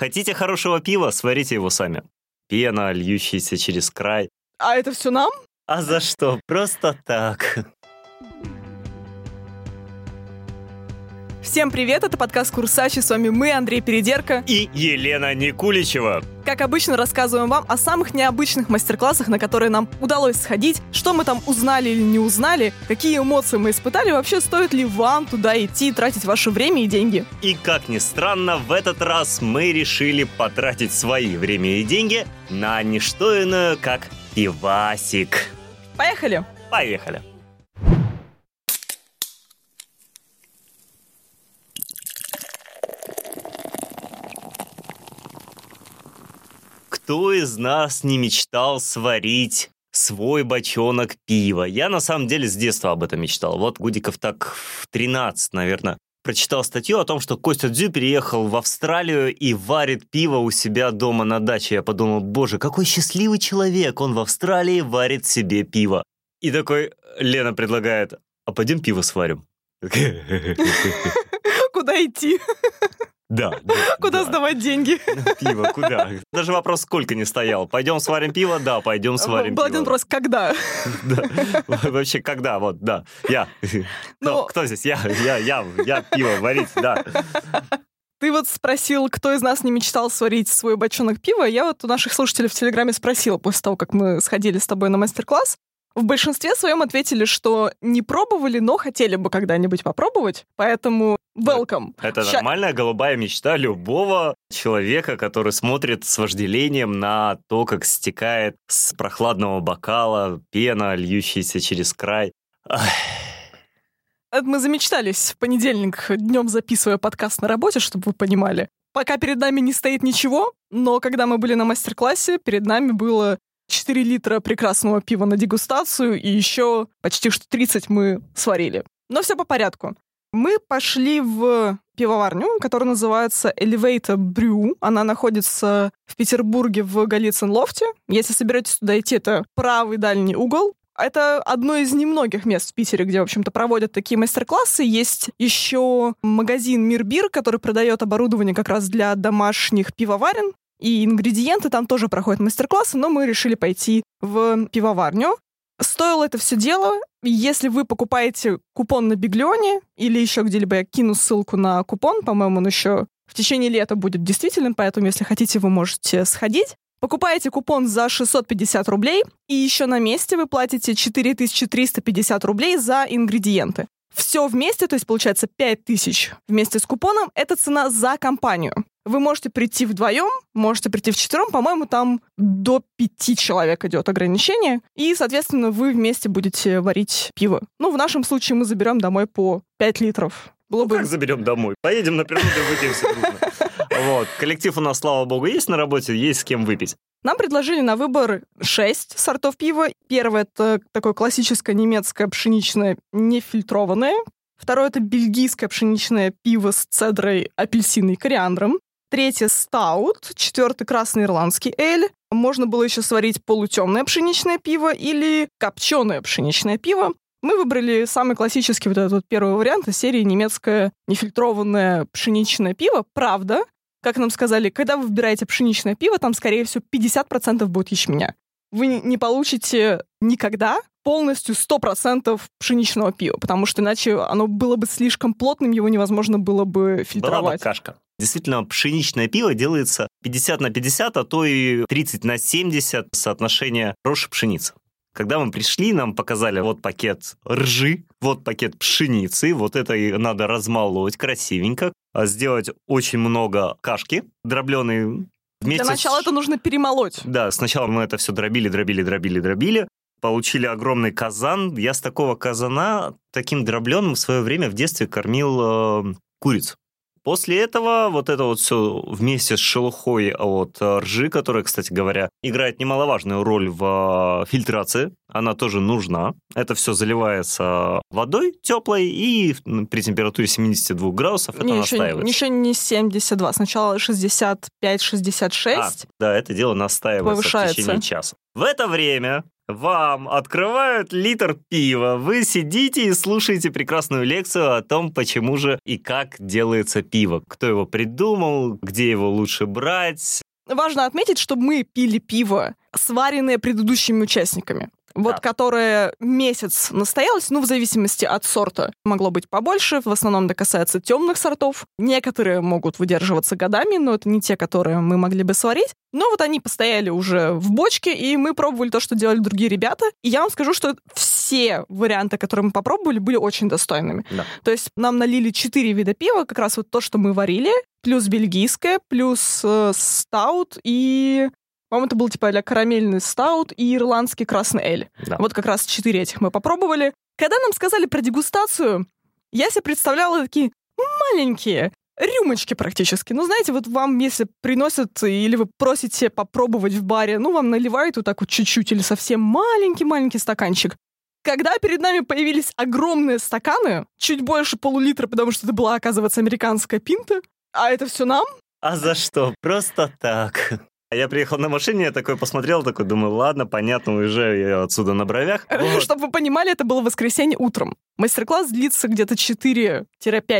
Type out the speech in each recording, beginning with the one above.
Хотите хорошего пива, сварите его сами. Пена, льющаяся через край. А это все нам? А за что? Просто так. Всем привет, это подкаст Курсачи, с вами мы, Андрей Передерка. И Елена Никуличева. Как обычно, рассказываем вам о самых необычных мастер-классах, на которые нам удалось сходить, что мы там узнали или не узнали, какие эмоции мы испытали, вообще стоит ли вам туда идти, тратить ваше время и деньги. И как ни странно, в этот раз мы решили потратить свои время и деньги на не что иное, как пивасик. Поехали! Поехали! Кто из нас не мечтал сварить свой бочонок пива? Я на самом деле с детства об этом мечтал. Вот Гудиков так в 13, наверное, прочитал статью о том, что Костя Дзю переехал в Австралию и варит пиво у себя дома на даче. Я подумал, боже, какой счастливый человек, он в Австралии варит себе пиво. И такой Лена предлагает, а пойдем пиво сварим. Куда идти? Да. да куда да. сдавать деньги? Пиво, куда? Даже вопрос сколько не стоял. Пойдем сварим пиво? Да, пойдем сварим Был пиво. один вопрос, когда? Да. Вообще, когда? Вот, да. Я. Ну- Кто, кто здесь? Я, я, я, я пиво варить, да. Ты вот спросил, кто из нас не мечтал сварить свой бочонок пива. Я вот у наших слушателей в Телеграме спросила после того, как мы сходили с тобой на мастер-класс. В большинстве своем ответили, что не пробовали, но хотели бы когда-нибудь попробовать. Поэтому welcome. Это Ща- нормальная голубая мечта любого человека, который смотрит с вожделением на то, как стекает с прохладного бокала пена, льющаяся через край. Ах, Это мы замечтались в понедельник днем записывая подкаст на работе, чтобы вы понимали. Пока перед нами не стоит ничего, но когда мы были на мастер-классе, перед нами было 4 литра прекрасного пива на дегустацию, и еще почти что 30 мы сварили. Но все по порядку. Мы пошли в пивоварню, которая называется Elevator Brew. Она находится в Петербурге в Голицын-Лофте. Если собираетесь туда идти, это правый дальний угол. Это одно из немногих мест в Питере, где, в общем-то, проводят такие мастер-классы. Есть еще магазин Мирбир, который продает оборудование как раз для домашних пивоварен. И ингредиенты там тоже проходят мастер-классы, но мы решили пойти в пивоварню. Стоило это все дело, если вы покупаете купон на Биглионе или еще где-либо я кину ссылку на купон, по-моему, он еще в течение лета будет действителен, поэтому, если хотите, вы можете сходить. Покупаете купон за 650 рублей, и еще на месте вы платите 4350 рублей за ингредиенты. Все вместе, то есть получается 5000 вместе с купоном, это цена за компанию. Вы можете прийти вдвоем, можете прийти в четвером, по-моему, там до пяти человек идет ограничение, и, соответственно, вы вместе будете варить пиво. Ну, в нашем случае мы заберем домой по 5 литров. Было бы Как заберем домой? Поедем на природу и выпьем все. Вот. Коллектив у нас, слава богу, есть на работе, есть с кем выпить. Нам предложили на выбор 6 сортов пива. Первое — это такое классическое немецкое пшеничное нефильтрованное. Второе — это бельгийское пшеничное пиво с цедрой апельсина и кориандром. Третье — стаут. Четвертый — красный ирландский эль. Можно было еще сварить полутемное пшеничное пиво или копченое пшеничное пиво. Мы выбрали самый классический вот этот вот первый вариант из серии немецкое нефильтрованное пшеничное пиво. Правда, как нам сказали, когда вы выбираете пшеничное пиво, там, скорее всего, 50% будет ячменя. Вы не получите никогда полностью 100% пшеничного пива, потому что иначе оно было бы слишком плотным, его невозможно было бы Была бы фильтровать. кашка. Действительно, пшеничное пиво делается 50 на 50, а то и 30 на 70 соотношение рожь пшеницы. Когда мы пришли, нам показали вот пакет ржи, вот пакет пшеницы, вот это и надо размолоть красивенько, а сделать очень много кашки дробленой. Вместе Для начала с- это нужно перемолоть. Да, сначала мы это все дробили, дробили, дробили, дробили. Получили огромный казан. Я с такого казана, таким дробленым, в свое время в детстве кормил э, куриц. После этого вот это вот все вместе с шелухой от э, ржи, которая, кстати говоря, играет немаловажную роль в э, фильтрации, она тоже нужна. Это все заливается водой теплой и при температуре 72 градусов это Не, еще, настаивается. еще не 72, сначала 65-66. А, да, это дело настаивается в Повышается. течение часа. В это время вам открывают литр пива, вы сидите и слушаете прекрасную лекцию о том, почему же и как делается пиво, кто его придумал, где его лучше брать. Важно отметить, что мы пили пиво, сваренное предыдущими участниками. Вот Да. которое месяц настоялось, ну, в зависимости от сорта. Могло быть побольше, в основном это касается темных сортов. Некоторые могут выдерживаться годами, но это не те, которые мы могли бы сварить. Но вот они постояли уже в бочке, и мы пробовали то, что делали другие ребята. И я вам скажу, что все варианты, которые мы попробовали, были очень достойными. Да. То есть нам налили четыре вида пива, как раз вот то, что мы варили, плюс бельгийское, плюс э, стаут и... По-моему, это был типа а карамельный стаут и ирландский красный эль. Да. Вот как раз четыре этих мы попробовали. Когда нам сказали про дегустацию, я себе представляла такие маленькие рюмочки практически. Ну, знаете, вот вам, если приносят или вы просите попробовать в баре, ну, вам наливают вот так вот чуть-чуть или совсем маленький-маленький стаканчик. Когда перед нами появились огромные стаканы, чуть больше полулитра, потому что это была, оказывается, американская пинта, а это все нам, А за что? Просто так. Я приехал на машине, я такой посмотрел, такой думаю, ладно, понятно, уезжаю я отсюда на бровях. Вот. Чтобы вы понимали, это было воскресенье утром. Мастер-класс длится где-то 4-5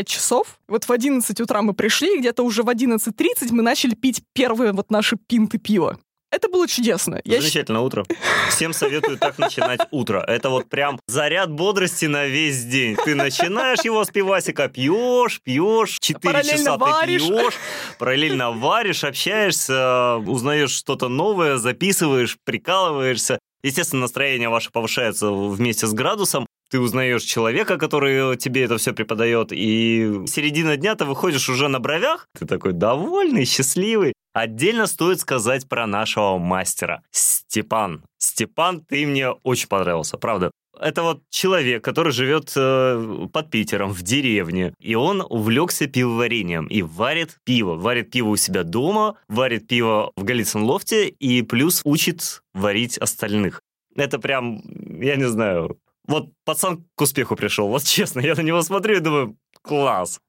часов. Вот в 11 утра мы пришли, где-то уже в 11.30 мы начали пить первые вот наши пинты пива. Это было чудесно. Я Замечательное утро. Всем советую так начинать утро. Это вот прям заряд бодрости на весь день. Ты начинаешь его с пивасика, пьешь, пьешь, 4 Параллельно часа варишь. ты пьешь, параллельно варишь, общаешься, узнаешь что-то новое, записываешь, прикалываешься. Естественно, настроение ваше повышается вместе с градусом. Ты узнаешь человека, который тебе это все преподает, и середина дня ты выходишь уже на бровях, ты такой довольный, счастливый. Отдельно стоит сказать про нашего мастера, Степан. Степан, ты мне очень понравился, правда. Это вот человек, который живет э, под Питером, в деревне, и он увлекся пивоварением и варит пиво. Варит пиво у себя дома, варит пиво в Голицын лофте и плюс учит варить остальных. Это прям, я не знаю, вот пацан к успеху пришел, вот честно, я на него смотрю и думаю, класс.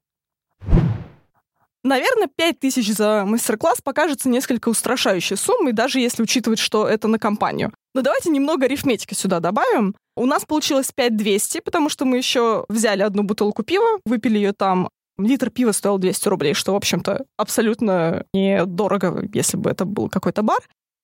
Наверное, 5 тысяч за мастер-класс покажется несколько устрашающей суммой, даже если учитывать, что это на компанию. Но давайте немного арифметики сюда добавим. У нас получилось 5200, потому что мы еще взяли одну бутылку пива, выпили ее там. Литр пива стоил 200 рублей, что, в общем-то, абсолютно недорого, если бы это был какой-то бар.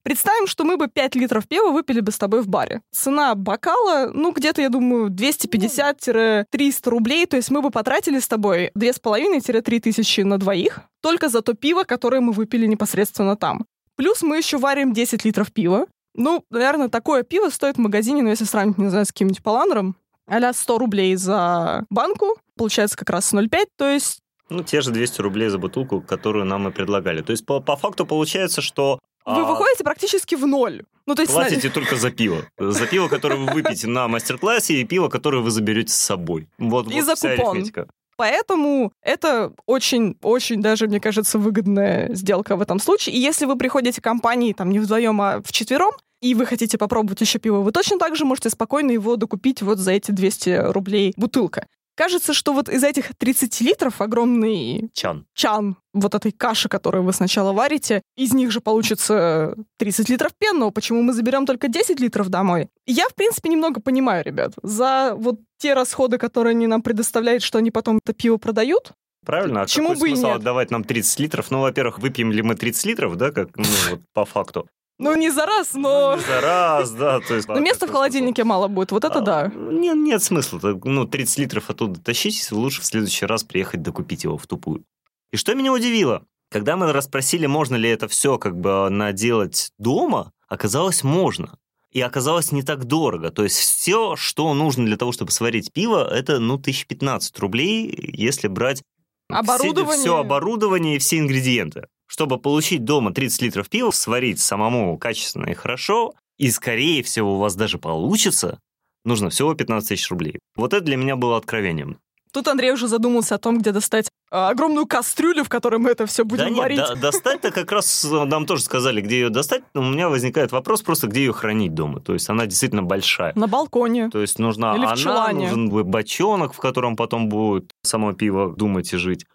Представим, что мы бы 5 литров пива выпили бы с тобой в баре. Цена бокала, ну, где-то, я думаю, 250-300 рублей. То есть мы бы потратили с тобой 2,5-3 тысячи на двоих только за то пиво, которое мы выпили непосредственно там. Плюс мы еще варим 10 литров пива. Ну, наверное, такое пиво стоит в магазине, ну, если сравнить, не знаю, с каким-нибудь поланером, а 100 рублей за банку, получается как раз 0,5, то есть Ну, те же 200 рублей за бутылку, которую нам и предлагали. То есть, по, по факту получается, что... вы а, выходите практически в ноль. Ну, то есть... Платите только за пиво. За пиво, которое вы выпьете на мастер-классе, и пиво, которое вы заберете с собой. Вот, И вот за вся купон. арифметика. Поэтому это очень-очень даже, мне кажется, выгодная сделка в этом случае. И если вы приходите к компании там не вдвоем, а вчетвером, и вы хотите попробовать еще пиво, вы точно так же можете спокойно его докупить вот за эти 200 рублей бутылка. Кажется, что вот из этих 30 литров огромный Чан. чан вот этой каши, которую вы сначала варите, из них же получится 30 литров пенного. Почему мы заберем только 10 литров домой? Я, в принципе, немного понимаю, ребят. За вот те расходы, которые они нам предоставляют, что они потом это пиво продают, Правильно? А Почему какой бы и смысл нет? отдавать нам 30 литров? Ну, во-первых, выпьем ли мы 30 литров, да, как, ну, вот по факту. Ну не за раз, но... Ну, не за раз, да. То есть, Но места в холодильнике мало будет, вот это смысл? да. А, Нет, нет смысла. Ну, 30 литров оттуда тащить, лучше в следующий раз приехать докупить его в тупую. И что меня удивило, когда мы расспросили, можно ли это все как бы наделать дома, оказалось можно. И оказалось не так дорого. То есть все, что нужно для того, чтобы сварить пиво, это, ну, 1015 рублей, если брать Оборудование. все оборудование и все ингредиенты. Чтобы получить дома 30 литров пива, сварить самому качественно и хорошо, и, скорее всего, у вас даже получится, нужно всего 15 тысяч рублей. Вот это для меня было откровением. Тут Андрей уже задумался о том, где достать а, огромную кастрюлю, в которой мы это все будем да нет, варить. да- достать-то как раз э, нам тоже сказали, где ее достать, но у меня возникает вопрос просто, где ее хранить дома. То есть она действительно большая. На балконе. То есть нужна Или в она, чулане. нужен бочонок, в котором потом будет само пиво думать и жить.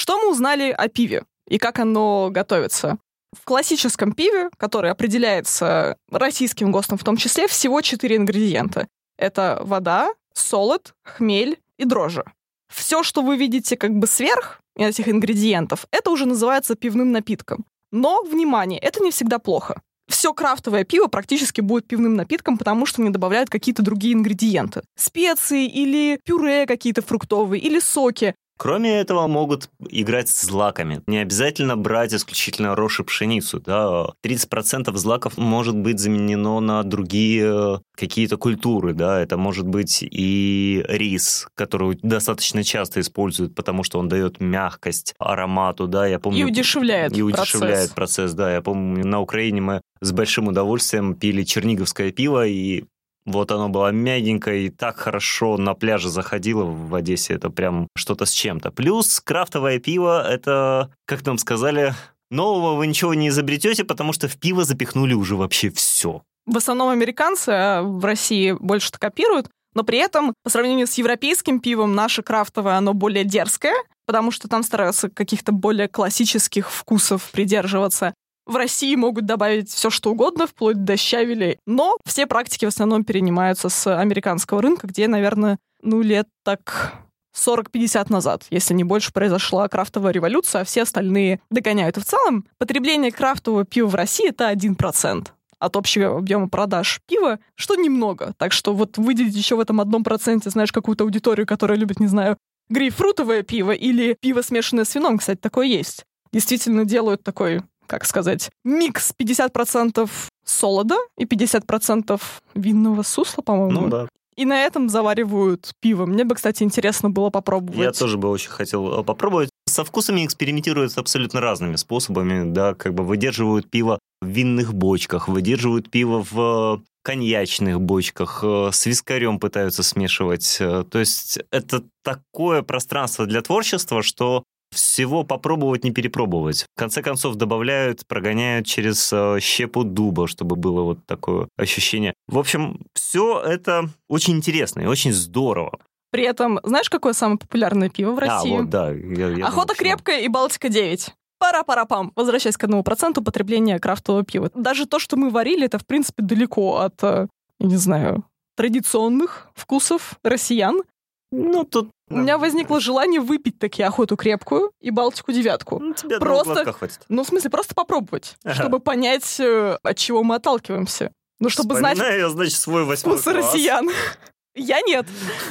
Что мы узнали о пиве и как оно готовится? В классическом пиве, которое определяется российским ГОСТом в том числе, всего четыре ингредиента. Это вода, солод, хмель и дрожжи. Все, что вы видите как бы сверх этих ингредиентов, это уже называется пивным напитком. Но, внимание, это не всегда плохо. Все крафтовое пиво практически будет пивным напитком, потому что не добавляют какие-то другие ингредиенты. Специи или пюре какие-то фруктовые, или соки. Кроме этого, могут играть с злаками. Не обязательно брать исключительно рожь и пшеницу. Да? 30% злаков может быть заменено на другие какие-то культуры. Да? Это может быть и рис, который достаточно часто используют, потому что он дает мягкость аромату. Да? Я помню, и удешевляет И удешевляет процесс. процесс. Да, я помню, на Украине мы с большим удовольствием пили черниговское пиво, и вот оно было мягенькое и так хорошо на пляже заходило в Одессе. Это прям что-то с чем-то. Плюс крафтовое пиво, это, как нам сказали, нового вы ничего не изобретете, потому что в пиво запихнули уже вообще все. В основном американцы а в России больше-то копируют, но при этом, по сравнению с европейским пивом, наше крафтовое, оно более дерзкое, потому что там стараются каких-то более классических вкусов придерживаться. В России могут добавить все, что угодно, вплоть до щавелей. Но все практики в основном перенимаются с американского рынка, где, наверное, ну, лет так 40-50 назад, если не больше, произошла крафтовая революция, а все остальные догоняют. И в целом потребление крафтового пива в России — это 1% от общего объема продаж пива, что немного. Так что вот выделить еще в этом одном проценте, знаешь, какую-то аудиторию, которая любит, не знаю, грейпфрутовое пиво или пиво, смешанное с вином, кстати, такое есть. Действительно делают такой как сказать, микс 50% солода и 50% винного сусла, по-моему. Ну да. И на этом заваривают пиво. Мне бы, кстати, интересно было попробовать. Я тоже бы очень хотел э, попробовать. Со вкусами экспериментируют абсолютно разными способами, да, как бы выдерживают пиво в винных бочках, выдерживают пиво в э, коньячных бочках, э, с вискарем пытаются смешивать. То есть это такое пространство для творчества, что всего попробовать, не перепробовать. В конце концов, добавляют, прогоняют через э, щепу дуба, чтобы было вот такое ощущение. В общем, все это очень интересно и очень здорово. При этом, знаешь, какое самое популярное пиво в России? А, вот, да. Я, я Охота думал, крепкая и Балтика-9. Пара-пара-пам. Возвращаясь к одному проценту потребления крафтового пива. Даже то, что мы варили, это, в принципе, далеко от, э, я не знаю, традиционных вкусов россиян. Ну, тут... У меня возникло желание выпить таки охоту крепкую и Балтику девятку. Ну, тебе просто... хватит. Ну, в смысле, просто попробовать, ага. чтобы понять, э, от чего мы отталкиваемся. Ну, чтобы знать... я, значит, свой восьмой Вкус россиян. Я нет.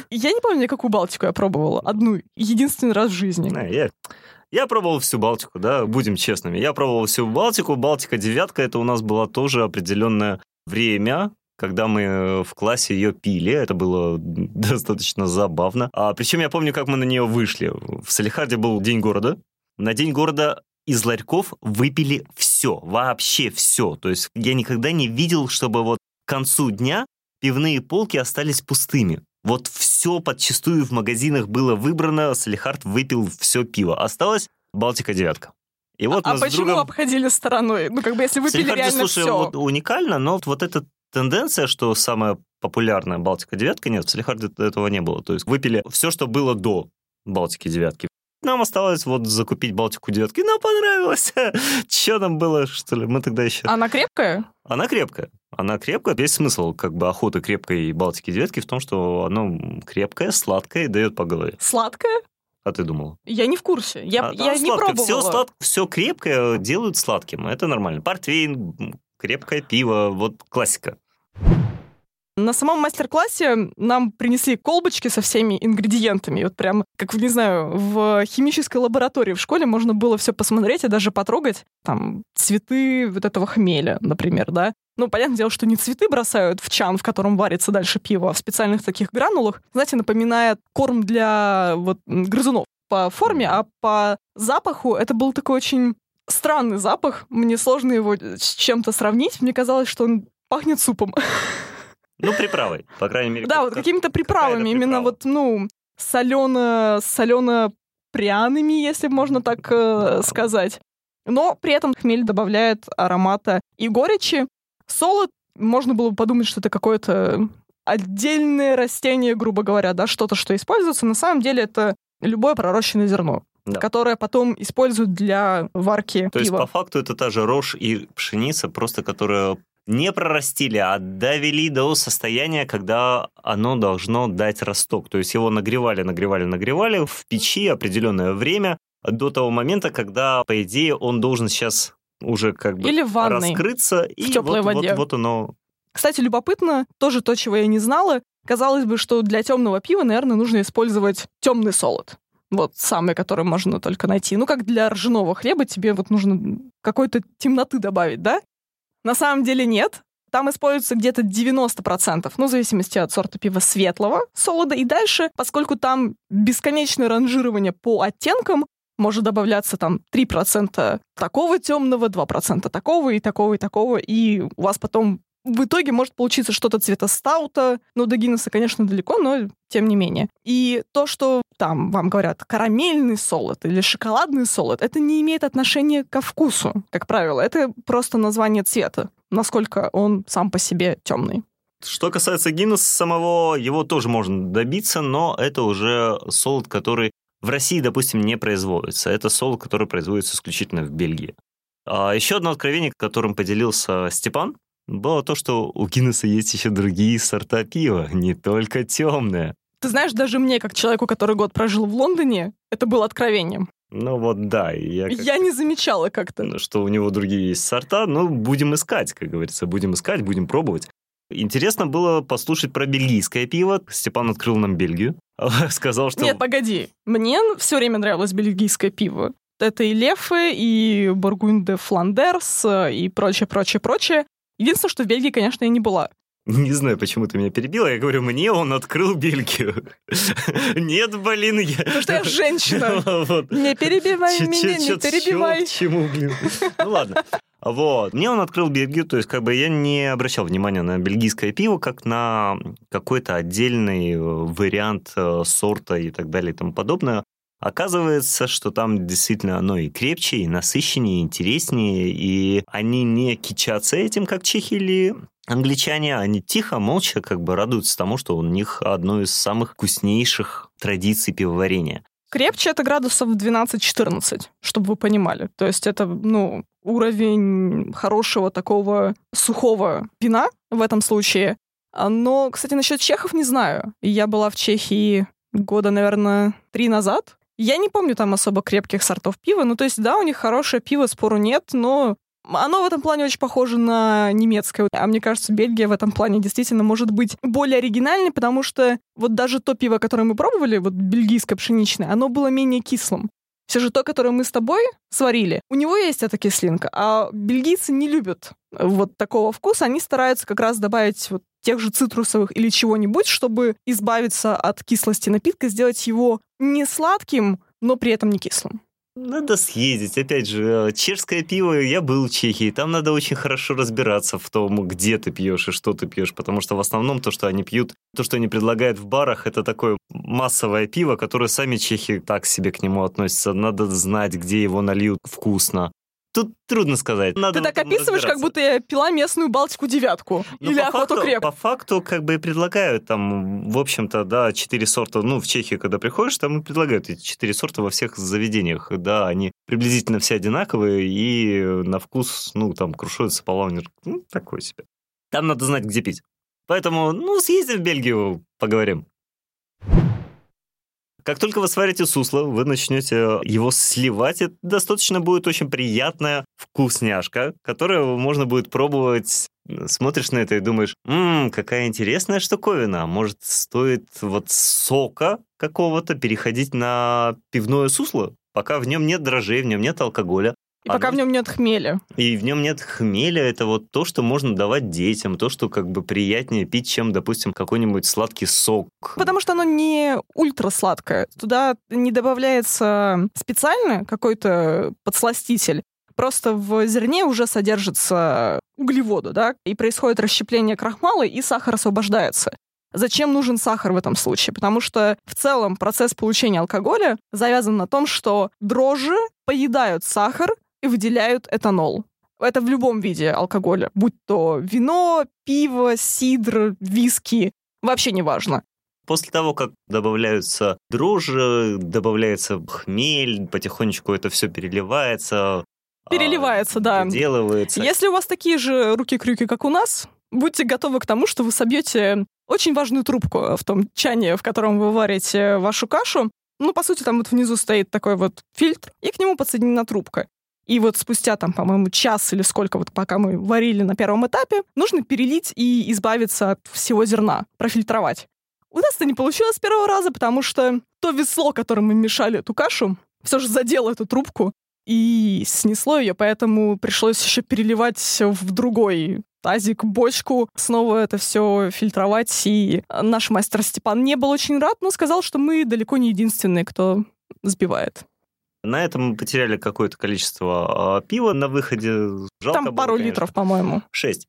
Я не помню, какую Балтику я пробовала. Одну. Единственный раз в жизни. А, я... Я пробовал всю Балтику, да, будем честными. Я пробовал всю Балтику. Балтика девятка, это у нас было тоже определенное время, когда мы э, в классе ее пили. Это было достаточно забавно. А, причем я помню, как мы на нее вышли. В Салихарде был День города. На День города из ларьков выпили все, вообще все. То есть я никогда не видел, чтобы вот к концу дня пивные полки остались пустыми. Вот все подчастую в магазинах было выбрано, Салихард выпил все пиво. Осталось Балтика девятка. И вот а, почему другом... обходили стороной? Ну, как бы, если выпили Салихарде, реально слушай, все. Вот, уникально, но вот этот тенденция, что самая популярная Балтика девятка, нет, в Салихарде этого не было. То есть выпили все, что было до Балтики девятки. Нам осталось вот закупить Балтику девятки. Нам понравилось. Че нам было, что ли? Мы тогда еще... Она крепкая? Она крепкая. Она крепкая. Весь смысл как бы охоты крепкой Балтики девятки в том, что она крепкая, сладкая и дает по голове. Сладкая? А ты думала? Я не в курсе. Я, а, я не пробовала. Все, слад... все крепкое делают сладким. Это нормально. Портвейн, крепкое пиво, вот классика. На самом мастер-классе нам принесли колбочки со всеми ингредиентами. Вот прям, как, не знаю, в химической лаборатории в школе можно было все посмотреть и даже потрогать. Там цветы вот этого хмеля, например, да. Ну, понятное дело, что не цветы бросают в чан, в котором варится дальше пиво, а в специальных таких гранулах. Знаете, напоминает корм для вот грызунов по форме, а по запаху это был такой очень странный запах. Мне сложно его с чем-то сравнить. Мне казалось, что он пахнет супом. Ну, приправой, по крайней мере. Да, вот какими-то приправами. Именно вот, ну, солено, солено пряными, если можно так э, сказать. Но при этом хмель добавляет аромата и горечи. Солод, можно было бы подумать, что это какое-то отдельное растение, грубо говоря, да, что-то, что используется. На самом деле это любое пророщенное зерно. Да. которое потом используют для варки То есть, пива. по факту, это та же рожь и пшеница, просто которая не прорастили, а довели до состояния, когда оно должно дать росток. То есть его нагревали, нагревали, нагревали в печи определенное время до того момента, когда, по идее, он должен сейчас уже как бы Или в ванной. раскрыться. и теплой вот, воде. Вот, вот оно Кстати, любопытно, тоже то, чего я не знала. Казалось бы, что для темного пива, наверное, нужно использовать темный солод. Вот самый, который можно только найти. Ну, как для ржаного хлеба, тебе вот нужно какой-то темноты добавить, да? На самом деле нет. Там используется где-то 90%, ну, в зависимости от сорта пива светлого солода. И дальше, поскольку там бесконечное ранжирование по оттенкам, может добавляться там 3% такого темного, 2% такого и такого и такого, и у вас потом в итоге может получиться что-то цвета стаута. Ну, до Гиннесса, конечно, далеко, но тем не менее. И то, что там вам говорят карамельный солод или шоколадный солод, это не имеет отношения ко вкусу, как правило. Это просто название цвета, насколько он сам по себе темный. Что касается Гиннесса самого, его тоже можно добиться, но это уже солод, который в России, допустим, не производится. Это солод, который производится исключительно в Бельгии. А еще одно откровение, которым поделился Степан, было то, что у Гиннесса есть еще другие сорта пива, не только темное. Ты знаешь, даже мне, как человеку, который год прожил в Лондоне, это было откровением. Ну вот да, я, как- Я не замечала как-то. что у него другие есть сорта, ну будем искать, как говорится, будем искать, будем пробовать. Интересно было послушать про бельгийское пиво. Степан открыл нам Бельгию, сказал, что... Нет, погоди. Мне все время нравилось бельгийское пиво. Это и Лефы, и Бургунь де Фландерс, и прочее, прочее, прочее. Единственное, что в Бельгии, конечно, я не была. Не знаю, почему ты меня перебила. Я говорю, мне он открыл Бельгию. Нет, блин, я... Потому что я женщина. Не перебивай меня, не перебивай. чему, блин? Ну ладно. Вот. Мне он открыл Бельгию, то есть как бы я не обращал внимания на бельгийское пиво как на какой-то отдельный э, вариант э, сорта и так далее и тому подобное. Оказывается, что там действительно оно и крепче, и насыщеннее, и интереснее, и они не кичатся этим, как чехи или англичане, они тихо, молча как бы радуются тому, что у них одно из самых вкуснейших традиций пивоварения. Крепче это градусов 12-14, чтобы вы понимали. То есть это, ну, уровень хорошего такого сухого вина в этом случае. А, Но, кстати, насчет чехов не знаю. Я была в Чехии года, наверное, три назад. Я не помню там особо крепких сортов пива. Ну, то есть, да, у них хорошее пиво, спору нет, но оно в этом плане очень похоже на немецкое. А мне кажется, Бельгия в этом плане действительно может быть более оригинальной, потому что вот даже то пиво, которое мы пробовали, вот бельгийское пшеничное, оно было менее кислым. Все же то, которое мы с тобой сварили, у него есть эта кислинка, а бельгийцы не любят вот такого вкуса. Они стараются как раз добавить вот тех же цитрусовых или чего-нибудь, чтобы избавиться от кислости напитка, сделать его не сладким, но при этом не кислым. Надо съездить. Опять же, э, чешское пиво, я был в Чехии, там надо очень хорошо разбираться в том, где ты пьешь и что ты пьешь, потому что в основном то, что они пьют, то, что они предлагают в барах, это такое массовое пиво, которое сами чехи так себе к нему относятся. Надо знать, где его нальют вкусно. Тут трудно сказать. Надо Ты так описываешь, как будто я пила местную Балтику девятку Ну, или охоту факту, креп. По факту, как бы и предлагают там, в общем-то, да, четыре сорта. Ну, в Чехии, когда приходишь, там и предлагают эти четыре сорта во всех заведениях. Да, они приблизительно все одинаковые, и на вкус, ну, там, крушуется половнер. Ну, такой себе. Там надо знать, где пить. Поэтому, ну, съездим в Бельгию, поговорим. Как только вы сварите сусло, вы начнете его сливать. Это достаточно будет очень приятная вкусняшка, которую можно будет пробовать. Смотришь на это и думаешь, «Ммм, какая интересная штуковина. Может, стоит вот сока какого-то переходить на пивное сусло, пока в нем нет дрожжей, в нем нет алкоголя. И пока Оно- в нем нет хмеля. и в нем нет хмеля, это вот то, что можно давать детям, то, что как бы приятнее пить, чем, допустим, какой-нибудь сладкий сок. Потому что оно не ультра сладкое. Туда не добавляется специально какой-то подсластитель. Просто в зерне уже содержится углеводы, да, и происходит расщепление крахмала, и сахар освобождается. Зачем нужен сахар в этом случае? Потому что в целом процесс получения алкоголя завязан на том, что дрожжи поедают сахар и выделяют этанол. Это в любом виде алкоголя, будь то вино, пиво, сидр, виски, вообще не важно. После того, как добавляются дрожжи, добавляется хмель, потихонечку это все переливается. Переливается, а, да. Делывается. Если у вас такие же руки-крюки, как у нас, будьте готовы к тому, что вы собьете очень важную трубку в том чане, в котором вы варите вашу кашу. Ну, по сути, там вот внизу стоит такой вот фильтр, и к нему подсоединена трубка. И вот спустя там, по-моему, час или сколько вот пока мы варили на первом этапе, нужно перелить и избавиться от всего зерна, профильтровать. У нас это не получилось с первого раза, потому что то весло, которым мы мешали эту кашу, все же задело эту трубку и снесло ее, поэтому пришлось еще переливать в другой тазик, бочку, снова это все фильтровать. И наш мастер Степан не был очень рад, но сказал, что мы далеко не единственные, кто сбивает. На этом мы потеряли какое-то количество а, пива на выходе. Жалко Там было, пару конечно. литров, по-моему. Шесть.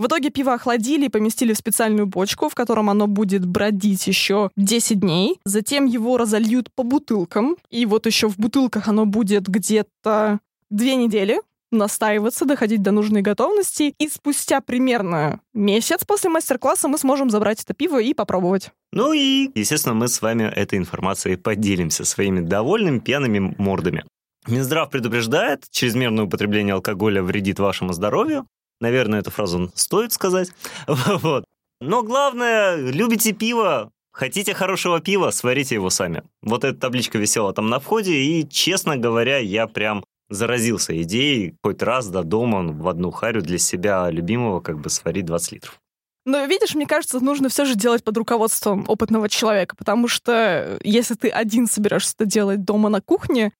В итоге пиво охладили и поместили в специальную бочку, в котором оно будет бродить еще 10 дней. Затем его разольют по бутылкам. И вот еще в бутылках оно будет где-то две недели настаиваться, доходить до нужной готовности. И спустя примерно месяц после мастер-класса мы сможем забрать это пиво и попробовать. Ну и, естественно, мы с вами этой информацией поделимся своими довольными пьяными мордами. Минздрав предупреждает, чрезмерное употребление алкоголя вредит вашему здоровью. Наверное, эту фразу стоит сказать. Вот. Но главное, любите пиво, Хотите хорошего пива, сварите его сами. Вот эта табличка висела там на входе, и, честно говоря, я прям заразился идеей хоть раз до дома в одну харю для себя любимого как бы сварить 20 литров. Но видишь, мне кажется, нужно все же делать под руководством опытного человека, потому что если ты один собираешься это делать дома на кухне,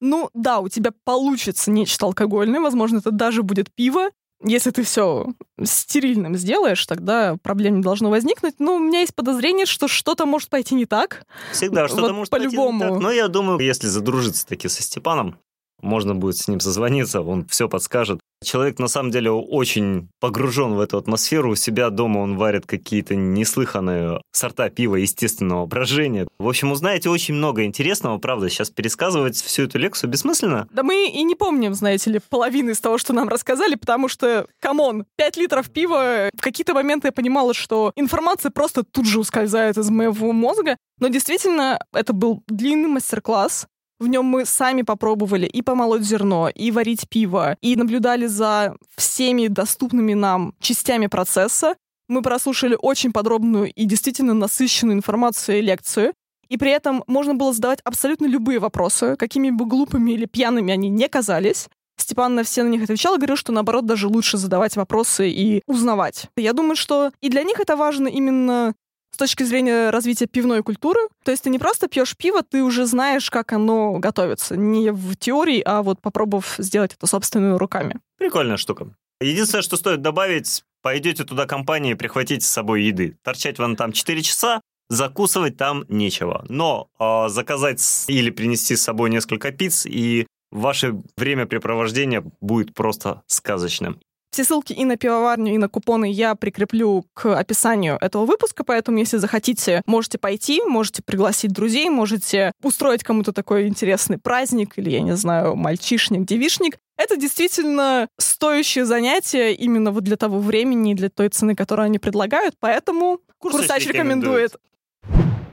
ну да, у тебя получится нечто алкогольное, возможно, это даже будет пиво. Если ты все стерильным сделаешь, тогда проблем не должно возникнуть. Но у меня есть подозрение, что что-то может пойти не так. Всегда что-то вот может по-любому. пойти не так. Но я думаю, если задружиться таки со Степаном, можно будет с ним созвониться, он все подскажет. Человек на самом деле очень погружен в эту атмосферу. У себя дома он варит какие-то неслыханные сорта пива естественного брожения. В общем, узнаете очень много интересного. Правда, сейчас пересказывать всю эту лекцию бессмысленно. Да мы и не помним, знаете ли, половины из того, что нам рассказали, потому что, come on, 5 литров пива. В какие-то моменты я понимала, что информация просто тут же ускользает из моего мозга. Но действительно, это был длинный мастер-класс. В нем мы сами попробовали и помолоть зерно, и варить пиво, и наблюдали за всеми доступными нам частями процесса. Мы прослушали очень подробную и действительно насыщенную информацию и лекцию. И при этом можно было задавать абсолютно любые вопросы, какими бы глупыми или пьяными они не казались. Степан на все на них отвечал и говорил, что наоборот даже лучше задавать вопросы и узнавать. Я думаю, что и для них это важно именно с точки зрения развития пивной культуры. То есть ты не просто пьешь пиво, ты уже знаешь, как оно готовится. Не в теории, а вот попробовав сделать это собственными руками. Прикольная штука. Единственное, что стоит добавить, пойдете туда компании, прихватите с собой еды. Торчать вам там 4 часа, закусывать там нечего. Но э, заказать или принести с собой несколько пиц, и ваше времяпрепровождение будет просто сказочным. Все ссылки и на пивоварню, и на купоны я прикреплю к описанию этого выпуска, поэтому, если захотите, можете пойти, можете пригласить друзей, можете устроить кому-то такой интересный праздник или, я не знаю, мальчишник, девишник. Это действительно стоящее занятие именно вот для того времени и для той цены, которую они предлагают, поэтому Курсач, Курсач рекомендует. рекомендует.